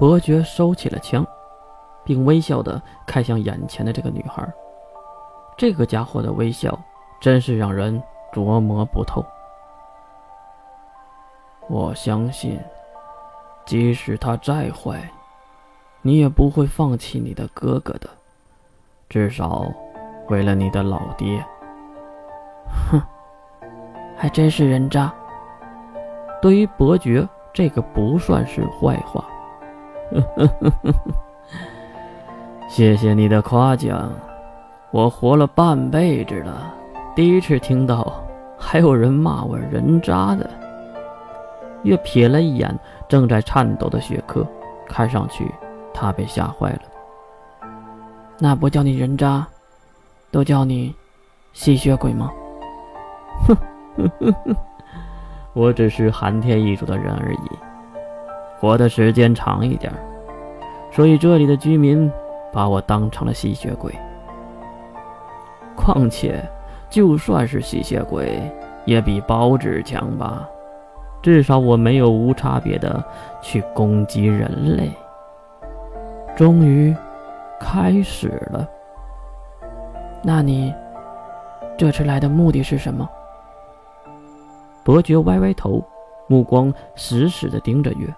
伯爵收起了枪，并微笑的看向眼前的这个女孩。这个家伙的微笑真是让人琢磨不透。我相信，即使他再坏，你也不会放弃你的哥哥的。至少，为了你的老爹。哼，还真是人渣。对于伯爵，这个不算是坏话。呵呵呵呵谢谢你的夸奖，我活了半辈子了，第一次听到还有人骂我人渣的。月瞥了一眼正在颤抖的雪珂，看上去他被吓坏了。那不叫你人渣，都叫你吸血鬼吗？哼，我只是寒天一族的人而已，活的时间长一点，所以这里的居民把我当成了吸血鬼。况且，就算是吸血鬼，也比包子强吧？至少我没有无差别的去攻击人类。终于。开始了。那你这次来的目的是什么？伯爵歪歪头，目光死死的盯着月。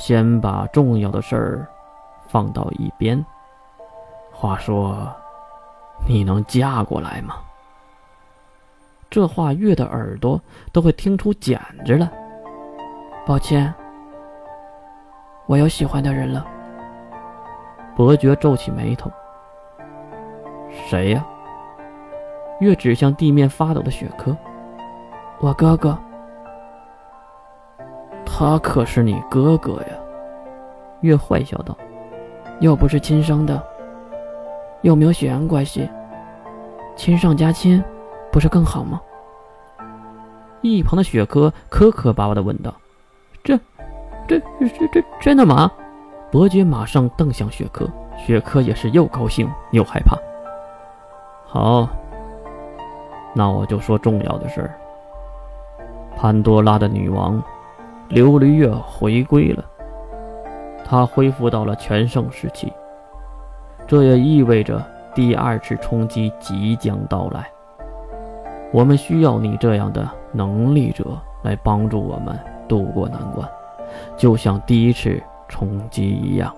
先把重要的事儿放到一边。话说，你能嫁过来吗？这话月的耳朵都会听出茧子了。抱歉，我有喜欢的人了。伯爵皱起眉头：“谁呀？”月指向地面发抖的雪珂：“我哥哥。”“他可是你哥哥呀！”月坏笑道：“又不是亲生的，又没有血缘关系，亲上加亲，不是更好吗？”一旁的雪珂磕磕巴巴的问道：“这、这、这、这真的吗？”伯爵马上瞪向雪珂，雪珂也是又高兴又害怕。好，那我就说重要的事儿。潘多拉的女王琉璃月回归了，它恢复到了全盛时期，这也意味着第二次冲击即将到来。我们需要你这样的能力者来帮助我们渡过难关，就像第一次。冲击一样，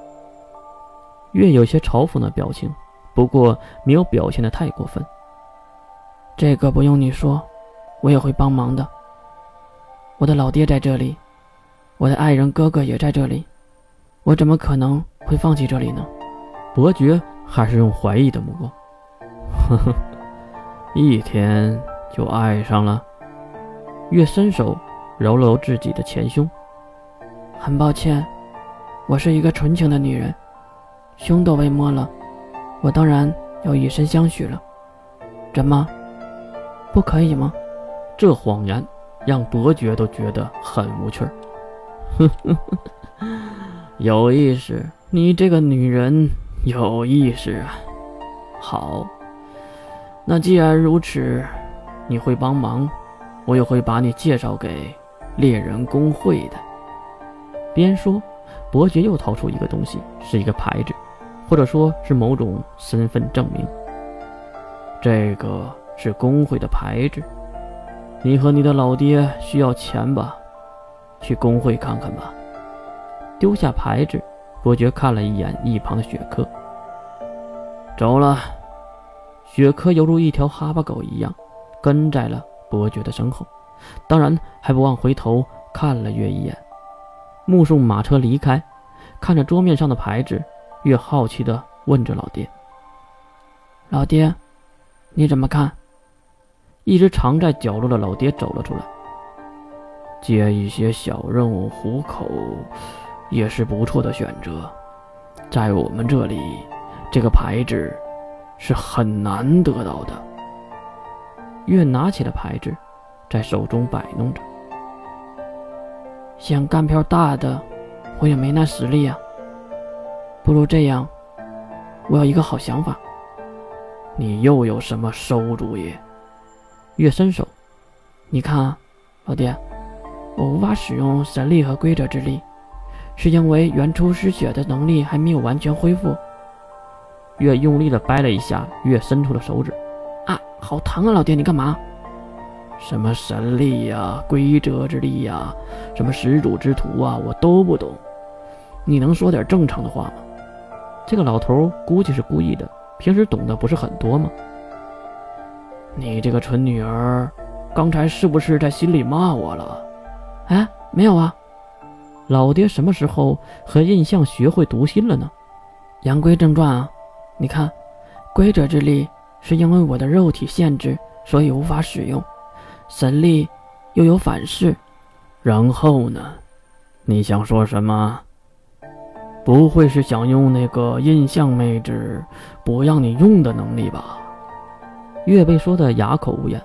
月有些嘲讽的表情，不过没有表现的太过分。这个不用你说，我也会帮忙的。我的老爹在这里，我的爱人哥哥也在这里，我怎么可能会放弃这里呢？伯爵还是用怀疑的目光。呵呵，一天就爱上了。月伸手揉了揉自己的前胸，很抱歉。我是一个纯情的女人，胸都被摸了，我当然要以身相许了。怎么，不可以吗？这谎言让伯爵都觉得很无趣儿。有意思，你这个女人有意思啊。好，那既然如此，你会帮忙，我也会把你介绍给猎人工会的。边说。伯爵又掏出一个东西，是一个牌子，或者说是某种身份证明。这个是工会的牌子。你和你的老爹需要钱吧？去工会看看吧。丢下牌子，伯爵看了一眼一旁的雪珂，走了。雪珂犹如一条哈巴狗一样，跟在了伯爵的身后，当然还不忘回头看了月一眼。目送马车离开，看着桌面上的牌子，越好奇地问着老爹：“老爹，你怎么看？”一直藏在角落的老爹走了出来：“接一些小任务糊口，也是不错的选择。在我们这里，这个牌子是很难得到的。”月拿起了牌子，在手中摆弄着。想干票大的，我也没那实力呀。不如这样，我有一个好想法。你又有什么馊主意？月伸手，你看啊，老爹，我无法使用神力和规则之力，是因为原初失血的能力还没有完全恢复。月用力的掰了一下，月伸出了手指。啊，好疼啊！老爹，你干嘛？什么神力呀，规则之力呀，什么始祖之徒啊，我都不懂。你能说点正常的话吗？这个老头估计是故意的，平时懂得不是很多吗？你这个蠢女儿，刚才是不是在心里骂我了？哎，没有啊。老爹什么时候和印象学会读心了呢？言归正传啊，你看，规者之力是因为我的肉体限制，所以无法使用。神力又有反噬，然后呢？你想说什么？不会是想用那个印象妹纸不让你用的能力吧？月被说的哑口无言。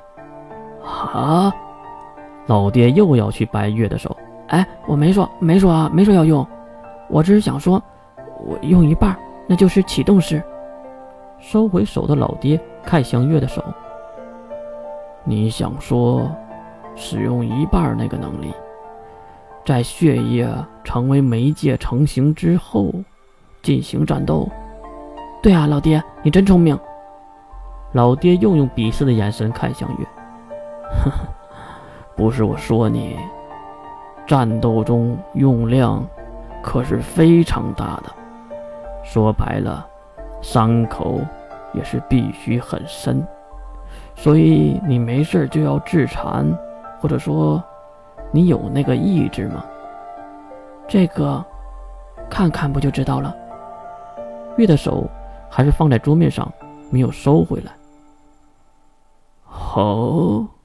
啊！老爹又要去掰月的手。哎，我没说，没说啊，没说要用。我只是想说，我用一半，那就是启动式。收回手的老爹看向月的手。你想说，使用一半那个能力，在血液成为媒介成型之后进行战斗？对啊，老爹，你真聪明。老爹又用鄙视的眼神看向月。呵呵，不是我说你，战斗中用量可是非常大的。说白了，伤口也是必须很深。所以你没事就要自残，或者说，你有那个意志吗？这个，看看不就知道了。月的手还是放在桌面上，没有收回来。好。